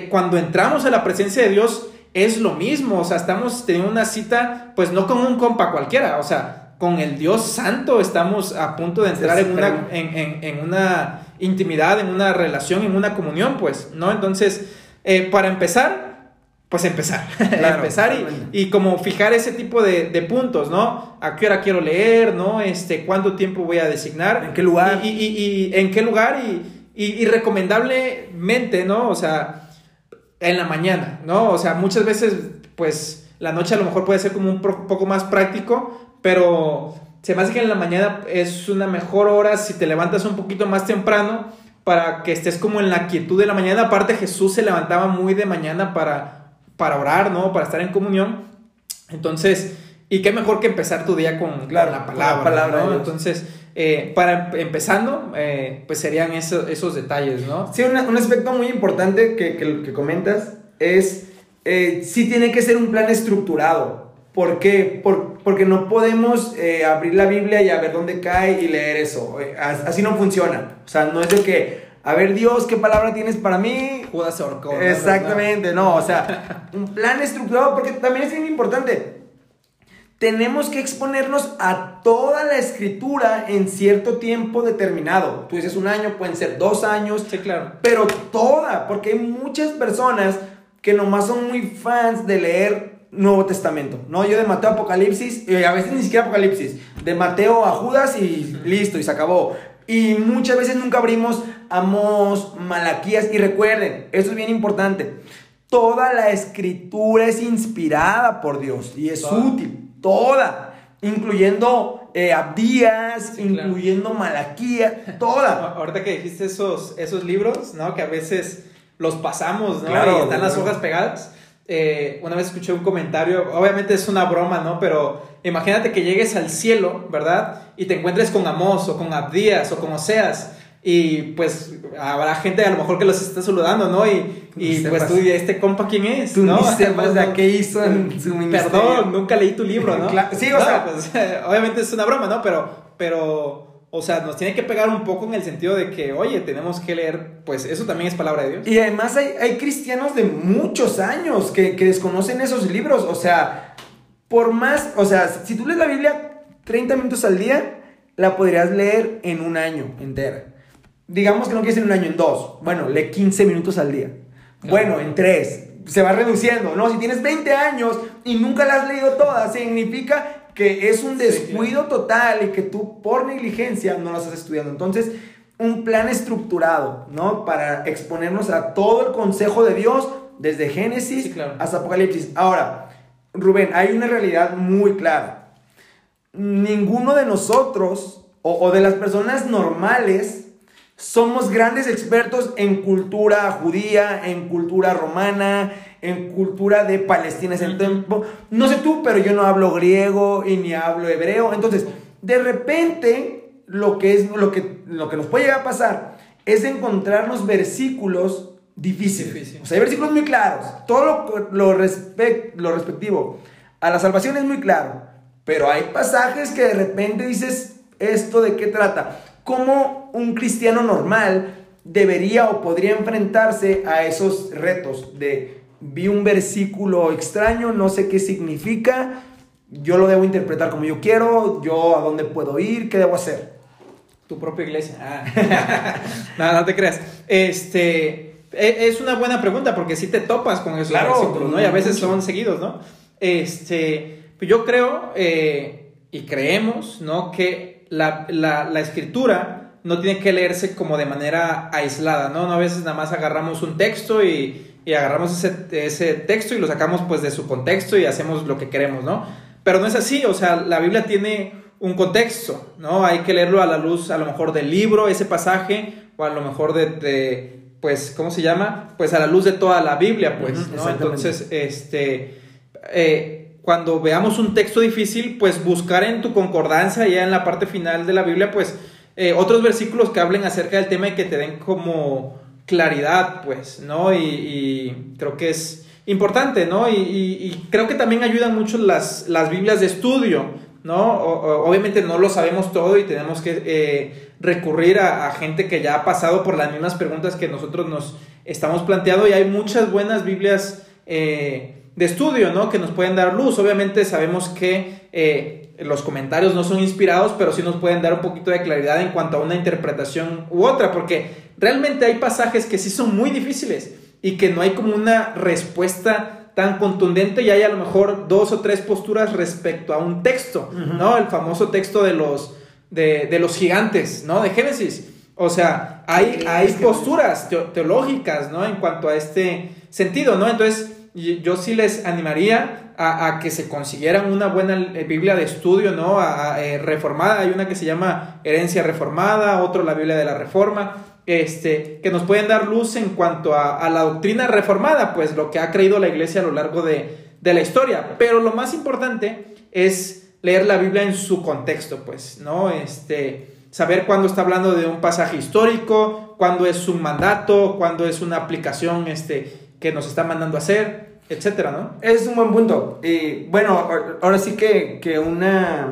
cuando entramos a la presencia de Dios es lo mismo, o sea, estamos teniendo una cita, pues no con un compa cualquiera, o sea, con el Dios santo estamos a punto de entrar en una, en, en- en una intimidad, en una relación, en una comunión, pues, ¿no? Entonces, para empezar, pues empezar, Claro, empezar y, y como fijar ese tipo de, de puntos, ¿no? ¿A qué hora quiero leer, ¿no? Este, ¿Cuánto tiempo voy a designar? ¿En qué lugar? Y, y- y- en qué lugar y, y- y recomendablemente, ¿no? O sea, en la mañana, ¿no? O sea, muchas veces, pues, la noche a lo mejor puede ser como un poco más práctico, pero se me hace que en la mañana es una mejor hora si te levantas un poquito más temprano para que estés como en la quietud de la mañana. Aparte, Jesús se levantaba muy de mañana para, para orar, ¿no? Para estar en comunión. Entonces, y qué mejor que empezar tu día con, Claro, con la con la palabra, palabra. Entonces, eh, para em- empezando, eh, pues serían eso- esos detalles, ¿no? Sí, una- un aspecto muy importante que, que, que comentas es, eh, sí tiene que ser un plan estructurado. ¿Por qué? Por- porque no podemos eh, abrir la Biblia y a ver dónde cae y leer eso. Eh, as- así no funciona. O sea, no es de que, a ver Dios, ¿qué palabra tienes para mí? Judas se ahorcó. ¿no? Exactamente, no, o sea, un plan estructurado, porque también es bien importante. Tenemos que exponernos a toda la escritura en cierto tiempo determinado. Tú dices un año, pueden ser dos años, Sí, claro. pero toda, porque hay muchas personas que nomás son muy fans de leer Nuevo Testamento, ¿no? Yo de Mateo a Apocalipsis, y a veces ni siquiera Apocalipsis, de Mateo a Judas y listo, y se acabó. Y muchas veces nunca abrimos Amós, Malaquías, y recuerden, eso es bien importante, toda la escritura es inspirada por Dios y es Toda. útil, toda, incluyendo eh, Abdías, Sí, claro. incluyendo Malaquías, toda. Ahorita que dijiste esos, esos libros, ¿no? Que a veces los pasamos, ¿no? Claro, y están las claro. hojas pegadas. Eh, una vez escuché un comentario, obviamente es una broma, ¿no? Pero imagínate que llegues al cielo, ¿verdad? Y te encuentres con Amos o con Abdías o con Oseas. Y pues habrá gente a lo mejor que los está saludando, ¿no? Y, y pues tú, ¿este compa quién es? Tú ¿no? ni sepas de qué hizo en su ministerio. Perdón, nunca leí tu libro, ¿no? sí, o sea... Pues, obviamente es una broma, ¿no? Pero, pero o sea, nos tiene que pegar un poco en el sentido de que, oye, tenemos que leer, pues eso también es palabra de Dios. Y además hay, hay cristianos de muchos años que, que, desconocen esos libros. O sea, por más, o sea, si tú lees la Biblia 30 minutos al día, la podrías leer en un año entera. Digamos que no quieres en un año, en dos. Bueno, lee 15 minutos al día. Bueno, en tres. Se va reduciendo, ¿no? Si tienes 20 años y nunca la has leído toda, significa que es un descuido total y que tú por negligencia no lo estás estudiando. Entonces, un plan estructurado, ¿no? Para exponernos a todo el consejo de Dios, desde Génesis hasta Apocalipsis. Ahora, Rubén, hay una realidad muy clara. Ninguno de nosotros o, o de las personas normales somos grandes expertos en cultura judía, en cultura romana, en cultura de Palestina ese tiempo. No sé tú, pero yo no hablo griego y ni hablo hebreo. Entonces, de repente, lo que, es, lo que, lo que nos puede llegar a pasar es encontrarnos versículos difíciles. O sea, hay versículos muy claros. Todo lo, lo, lo respectivo a la salvación es muy claro. Pero hay pasajes que de repente dices, ¿esto de qué trata? ¿Cómo un cristiano normal debería o podría enfrentarse a esos retos de vi un versículo extraño, no sé qué significa, yo lo debo interpretar como yo quiero, yo a dónde puedo ir, qué debo hacer. Tu propia iglesia. Ah. no, no te creas. Este, e, es una buena pregunta porque si te topas con esos versículos, ¿no? Y a veces son seguidos, ¿no? Este, yo creo eh, y creemos, ¿no? Que la, la, la escritura no tiene que leerse como de manera aislada, ¿no? A veces nada más agarramos un texto y y agarramos ese, ese texto y lo sacamos pues de su contexto y hacemos lo que queremos, ¿no? Pero no es así, o sea, la Biblia tiene un contexto, ¿no? Hay que leerlo a la luz a lo mejor del libro, ese pasaje, o a lo mejor de, pues, ¿cómo se llama? Pues a la luz de toda la Biblia, pues, ¿no? Entonces, este, eh, cuando veamos un texto difícil, pues buscar en tu concordancia, ya en la parte final de la Biblia, pues, eh, otros versículos que hablen acerca del tema y que te den como claridad, pues, ¿no? Y, creo que es importante, ¿no? Y, creo que también ayudan mucho las, las Biblias de estudio, ¿no? obviamente no lo sabemos todo y tenemos que eh, recurrir a, gente que ya ha pasado por las mismas preguntas que nosotros nos estamos planteando y hay muchas buenas Biblias eh, de estudio, ¿no? Que nos pueden dar luz. Obviamente sabemos que eh, los comentarios no son inspirados, pero sí nos pueden dar un poquito de claridad en cuanto a una interpretación u otra, porque realmente hay pasajes que sí son muy difíciles y que no hay como una respuesta tan contundente y hay a lo mejor dos o tres posturas respecto a un texto, ¿no? El famoso texto de los, de, los gigantes, ¿no? De Génesis. O sea, hay, hay posturas teológicas, ¿no? En cuanto a este sentido, ¿no? Entonces, yo sí les animaría a, que se consiguieran una buena eh, Biblia de estudio, ¿no? Eh, reformada, hay una que se llama Herencia Reformada, otro la Biblia de la Reforma, este, que nos pueden dar luz en cuanto a, la doctrina reformada, pues lo que ha creído la iglesia a lo largo de, la historia. Pero lo más importante es leer la Biblia en su contexto, pues, ¿no? Este, saber cuándo está hablando de un pasaje histórico, cuándo es un mandato, cuándo es una aplicación este, que nos está mandando a hacer, etcétera, ¿no? Es un buen punto. Y bueno, ahora sí que, una,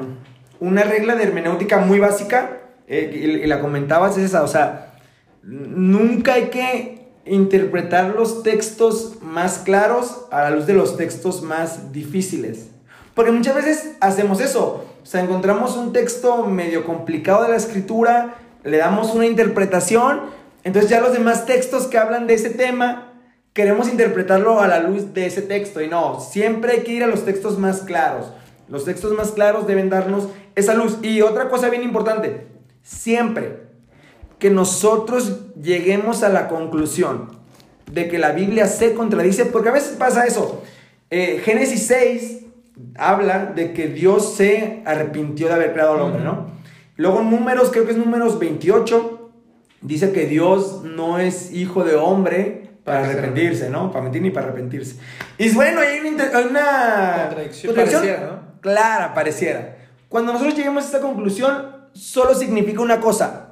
una regla de hermenéutica muy básica, eh, y, y la comentabas, es esa, o sea, nunca hay que interpretar los textos más claros a la luz de los textos más difíciles. Porque muchas veces hacemos eso. O sea, encontramos un texto medio complicado de la escritura, le damos una interpretación, entonces ya los demás textos que hablan de ese tema, queremos interpretarlo a la luz de ese texto. Y no, siempre hay que ir a los textos más claros. Los textos más claros deben darnos esa luz. Y otra cosa bien importante, siempre, que nosotros lleguemos a la conclusión de que la Biblia se contradice, porque a veces pasa eso. Eh, Génesis 6 habla de que Dios se arrepintió de haber creado al hombre, ¿no? Luego números, creo que es números 28, dice que Dios no es hijo de hombre para arrepentirse, ¿no? Para mentir ni para arrepentirse. Y bueno, hay una, contradicción, pareciera, ¿no? Clara, pareciera. Cuando nosotros lleguemos a esta conclusión, solo significa una cosa.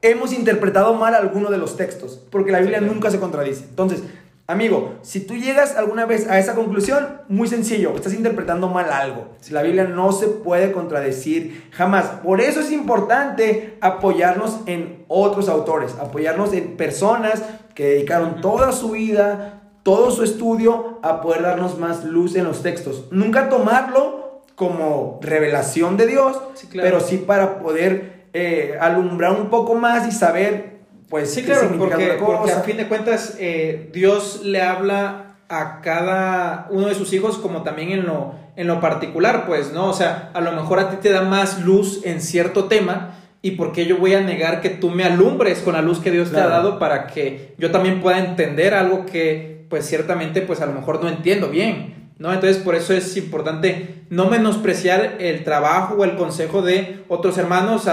Hemos interpretado mal alguno de los textos, porque la Biblia nunca se contradice. Entonces, amigo, si tú llegas alguna vez a esa conclusión, muy sencillo, estás interpretando mal algo. La Biblia no se puede contradecir jamás. Por eso es importante apoyarnos en otros autores, apoyarnos en personas que dedicaron toda su vida, todo su estudio a poder darnos más luz en los textos. Nunca tomarlo como revelación de Dios, pero sí para poder eh, alumbrar un poco más y saber, pues, sí, claro, porque, porque, a fin de cuentas eh, Dios le habla a cada uno de sus hijos como también en lo, en lo particular, pues, ¿no? O sea, a lo mejor a ti te da más luz en cierto tema ¿Y por qué yo voy a negar que tú me alumbres con la luz que Dios te ha dado para que yo también pueda entender algo que pues ciertamente pues a lo mejor no entiendo bien? ¿no? Entonces por eso es importante no menospreciar el trabajo o el consejo de otros hermanos,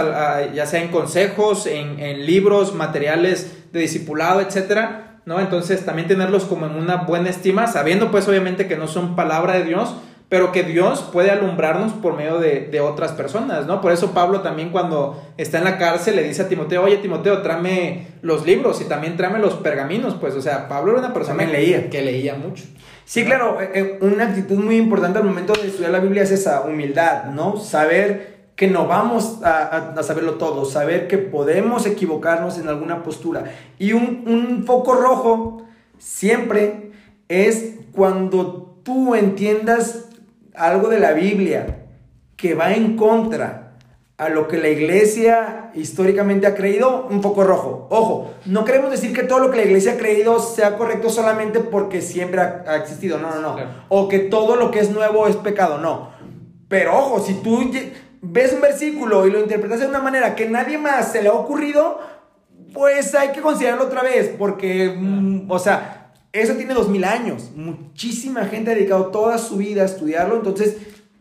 ya sea en consejos, en, en libros, materiales de discipulado, etcétera, ¿no? Entonces también tenerlos como en una buena estima, sabiendo pues obviamente que no son palabra de Dios, pero que Dios puede alumbrarnos por medio de, otras personas, ¿no? Por eso Pablo también cuando está en la cárcel le dice a Timoteo, oye Timoteo, tráeme los libros y también tráeme los pergaminos, pues, o sea, Pablo era una persona que leía, que leía mucho. Sí, claro, eh, eh, una actitud muy importante al momento de estudiar la Biblia es esa humildad, ¿no? Saber que no vamos a, saberlo todo, saber que podemos equivocarnos en alguna postura. Y un, un foco rojo siempre es cuando tú entiendas algo de la Biblia que va en contra a lo que la iglesia históricamente ha creído, un poco rojo. Ojo, no queremos decir que todo lo que la iglesia ha creído sea correcto solamente porque siempre ha, existido, no, no, no. O que todo lo que es nuevo es pecado, no. Pero ojo, si tú ves un versículo y lo interpretas de una manera que nadie más se le ha ocurrido, pues hay que considerarlo otra vez, porque, mm, o sea, eso tiene dos mil años. Muchísima gente ha dedicado toda su vida a estudiarlo. Entonces,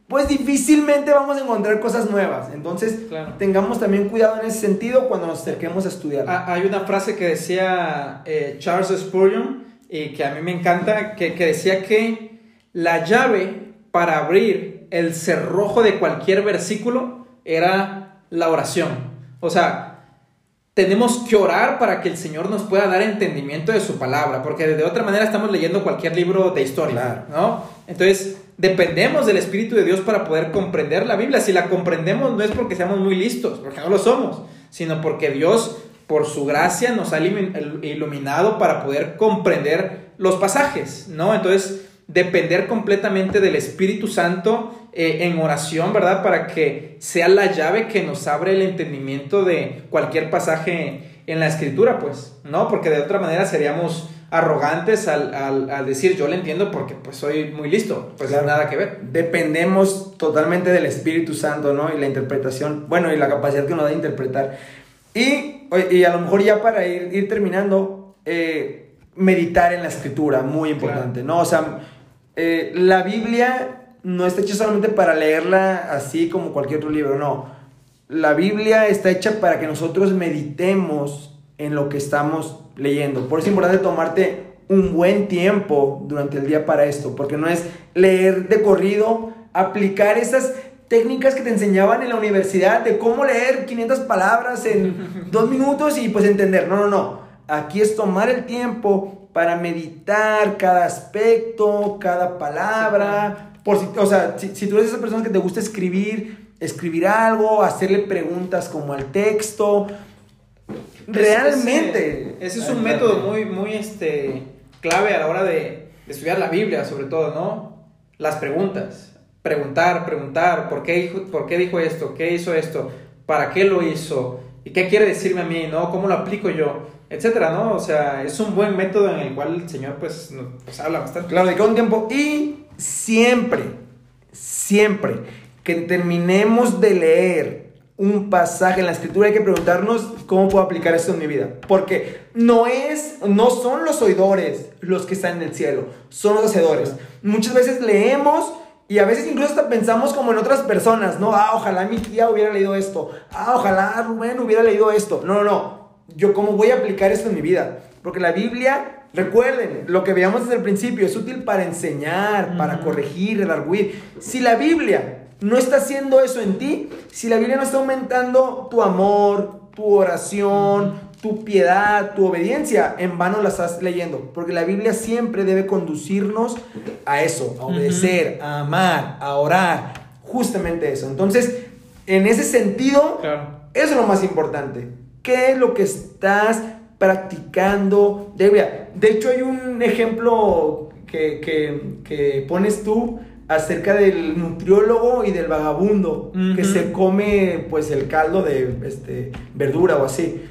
pues difícilmente vamos a encontrar cosas nuevas. Entonces, tengamos también cuidado en ese sentido cuando nos acerquemos a estudiar. Ah, hay una frase que decía eh, Charles Spurgeon, y que a mí me encanta, que, que decía que la llave para abrir el cerrojo de cualquier versículo era la oración. O sea, tenemos que orar para que el Señor nos pueda dar entendimiento de su palabra, porque de otra manera estamos leyendo cualquier libro de historia, ¿no? Entonces, dependemos del Espíritu de Dios para poder comprender la Biblia. Si la comprendemos no es porque seamos muy listos, porque no lo somos, sino porque Dios, por su gracia, nos ha iluminado para poder comprender los pasajes, ¿no? Entonces, depender completamente del Espíritu Santo eh, en oración, ¿verdad? Para que sea la llave que nos abre el entendimiento de cualquier pasaje en la escritura, pues, ¿no? Porque de otra manera seríamos arrogantes al, decir yo le entiendo porque pues soy muy listo, pues nada que ver. Dependemos totalmente del Espíritu Santo, ¿no? Y la interpretación, bueno, y la capacidad que nos da de interpretar. Y, y a lo mejor ya para ir, ir terminando, eh, meditar en la escritura, muy importante, ¿no? O sea, eh, la Biblia no está hecha solamente para leerla así como cualquier otro libro, no. La Biblia está hecha para que nosotros meditemos en lo que estamos leyendo. Por eso es importante tomarte un buen tiempo durante el día para esto, porque no es leer de corrido, aplicar esas técnicas que te enseñaban en la universidad de cómo leer 500 palabras en dos minutos y pues entender. No, no, no. Aquí es tomar el tiempo para meditar cada aspecto, cada palabra, por si, o sea, si, tú eres esa persona que te gusta escribir, escribir algo, hacerle preguntas como al texto. Realmente. Ese, es un método muy, muy este, clave a la hora de, estudiar la Biblia, sobre todo, ¿no? Las preguntas. Preguntar, preguntar, ¿por qué, ¿por qué dijo esto? ¿Qué hizo esto? ¿Para qué lo hizo? ¿Y qué quiere decirme a mí? ¿No? ¿Cómo lo aplico yo? Etcétera, ¿no? O sea, es un buen método en el cual el Señor, pues, pues habla bastante. Claro, dedica un tiempo y siempre, siempre que terminemos de leer un pasaje en la escritura hay que preguntarnos cómo puedo aplicar esto en mi vida. Porque no es, no son los oidores los que están en el cielo, son los hacedores. Muchas veces leemos y a veces incluso hasta pensamos como en otras personas, ¿no? Ah, ojalá mi tía hubiera leído esto. Ah, ojalá Rubén hubiera leído esto. No, no, no. Yo cómo voy a aplicar esto en mi vida. Porque la Biblia, recuerden, lo que veíamos desde el principio, es útil para enseñar, para corregir, redarguir. Si la Biblia no está haciendo eso en ti, si la Biblia no está aumentando tu amor, tu oración, tu piedad, tu obediencia, en vano la estás leyendo. Porque la Biblia siempre debe conducirnos a eso, a obedecer, a amar, a orar. Justamente eso. Entonces, en ese sentido, eso es lo más importante. ¿Qué es lo que estás practicando de hecho, hay un ejemplo que, que pones tú acerca del nutriólogo y del vagabundo que se come pues el caldo de este, verdura o así.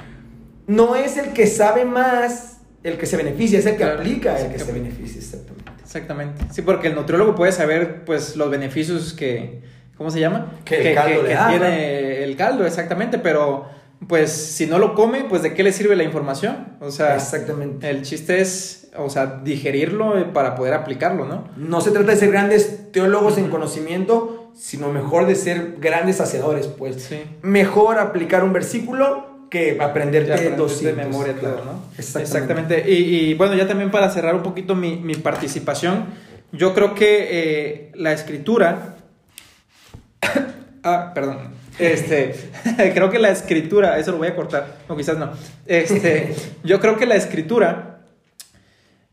No es el que sabe más el que se beneficia, es el que aplica el que se beneficia, exactamente. Exactamente. Sí, porque el nutriólogo puede saber pues los beneficios que, ¿cómo se llama? Que el caldo le da, tiene el caldo, exactamente, pero pues si no lo come, pues de qué le sirve la información? O sea, exactamente. El chiste es o sea, digerirlo para poder aplicarlo, ¿no? No se trata de ser grandes teólogos en conocimiento, sino mejor de ser grandes hacedores, pues. Sí. Mejor aplicar un versículo que aprenderte dos de memoria todo, ¿no? Exactamente. Y, bueno, ya también para cerrar un poquito mi, participación, yo creo que eh, la escritura... ah, perdón. Este, creo que la escritura, eso lo voy a cortar, no, quizás no. Este, yo creo que la escritura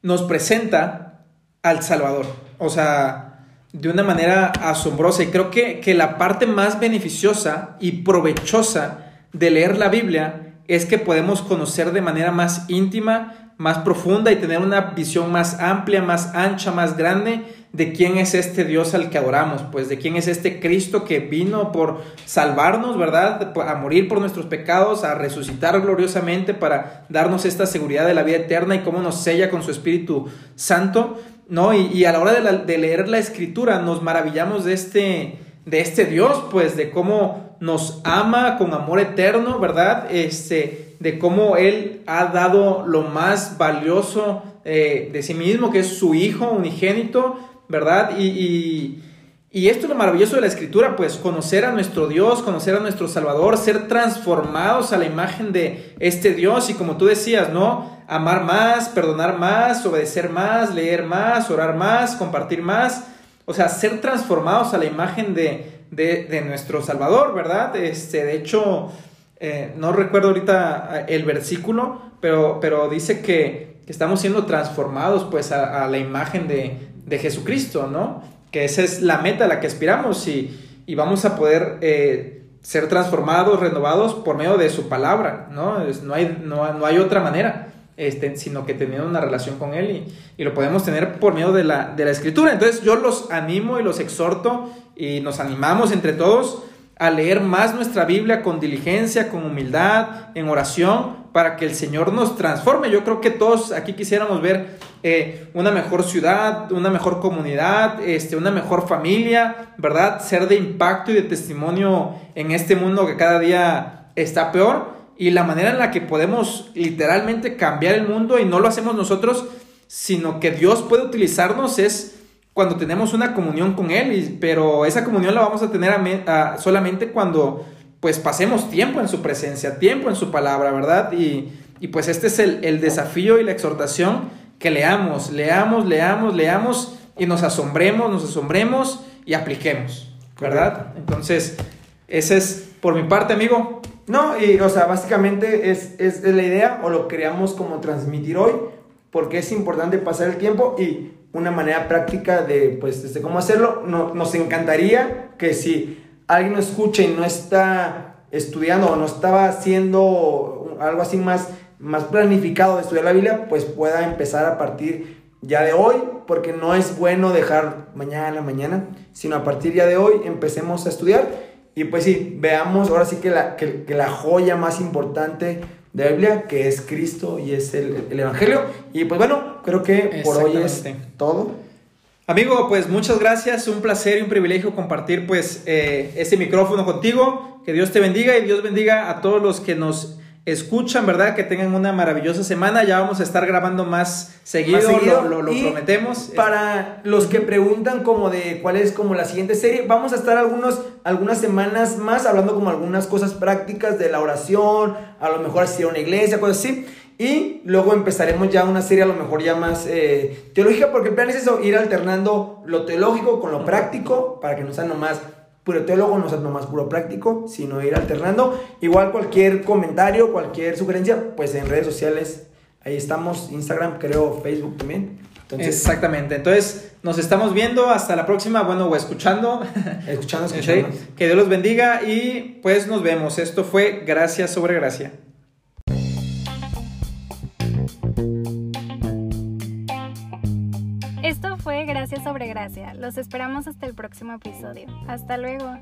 nos presenta al Salvador. O sea, de una manera asombrosa. Y creo que, que la parte más beneficiosa y provechosa de leer la Biblia es que podemos conocer de manera más íntima más profunda y tener una visión más amplia, más ancha, más grande de quién es este Dios al que adoramos, pues de quién es este Cristo que vino por salvarnos, ¿verdad? A morir por nuestros pecados, a resucitar gloriosamente para darnos esta seguridad de la vida eterna y cómo nos sella con su Espíritu Santo, ¿no? Y, a la hora de, de leer la escritura nos maravillamos de este, de este Dios, pues de cómo nos ama con amor eterno, ¿verdad? Este, de cómo Él ha dado lo más valioso eh, de sí mismo, que es su Hijo unigénito, ¿verdad? Y, y, esto es lo maravilloso de la Escritura, pues conocer a nuestro Dios, conocer a nuestro Salvador, ser transformados a la imagen de este Dios y como tú decías, ¿no? Amar más, perdonar más, obedecer más, leer más, orar más, compartir más. O sea, ser transformados a la imagen de, de, de nuestro Salvador, ¿verdad? Este, de hecho, eh, no recuerdo ahorita eh, el versículo, pero, pero dice que, estamos siendo transformados pues a, la imagen de, Jesucristo, ¿no? Que esa es la meta a la que aspiramos y, vamos a poder eh, ser transformados, renovados por medio de su palabra, ¿no? no, hay, no, hay otra manera. Este, sino que teniendo una relación con Él y, y, lo podemos tener por medio de la, de la escritura. Entonces yo los animo y los exhorto y nos animamos entre todos a leer más nuestra Biblia con diligencia, con humildad, en oración, para que el Señor nos transforme. Yo creo que todos aquí quisiéramos ver eh, una mejor ciudad, una mejor comunidad, este, una mejor familia, ¿verdad? Ser de impacto y de testimonio en este mundo que cada día está peor. Y la manera en la que podemos literalmente cambiar el mundo y no lo hacemos nosotros, sino que Dios puede utilizarnos es cuando tenemos una comunión con Él, pero esa comunión la vamos a tener solamente cuando pues pasemos tiempo en su presencia, tiempo en su palabra, ¿verdad? Y, pues este es el, desafío y la exhortación que leamos, leamos, leamos, leamos y nos asombremos, nos asombremos y apliquemos, ¿verdad? Entonces, esa es por mi parte, amigo. No, y o sea, básicamente es, es, la idea o lo queríamos como transmitir hoy, porque es importante pasar el tiempo y una manera práctica de, pues, de cómo hacerlo. No, nos encantaría que si alguien escucha y no está estudiando o no estaba haciendo algo así más, más planificado de estudiar la Biblia, pues pueda empezar a partir ya de hoy, porque no es bueno dejar mañana, mañana, sino a partir ya de hoy empecemos a estudiar y pues sí, veamos ahora sí que la, que, que la joya más importante de la Biblia, que es Cristo y es el, Evangelio. Y pues bueno, creo que por hoy es todo. Amigo, pues muchas gracias, un placer y un privilegio compartir pues eh, este micrófono contigo. Que Dios te bendiga y Dios bendiga a todos los que nos escuchan, ¿verdad? Que tengan una maravillosa semana. Ya vamos a estar grabando más seguido, lo, lo, prometemos. Para los que preguntan como de cuál es como la siguiente serie, vamos a estar algunos, algunas semanas más hablando como algunas cosas prácticas de la oración, a lo mejor asistir a una iglesia, cosas así. Y luego empezaremos ya una serie a lo mejor ya más eh, teológica, porque el plan es eso, ir alternando lo teológico con lo práctico, para que no sea nomás puro teólogo, no sea nomás puro práctico, sino ir alternando. Igual cualquier comentario, cualquier sugerencia, pues en redes sociales, ahí estamos, Instagram, creo, Facebook también. Exactamente, entonces nos estamos viendo, hasta la próxima, bueno, o escuchando. Escuchando, escuchando. que Dios los bendiga y pues nos vemos. Esto fue Gracias sobre Gracia. Sobre Gracia. Los esperamos hasta el próximo episodio. Hasta luego.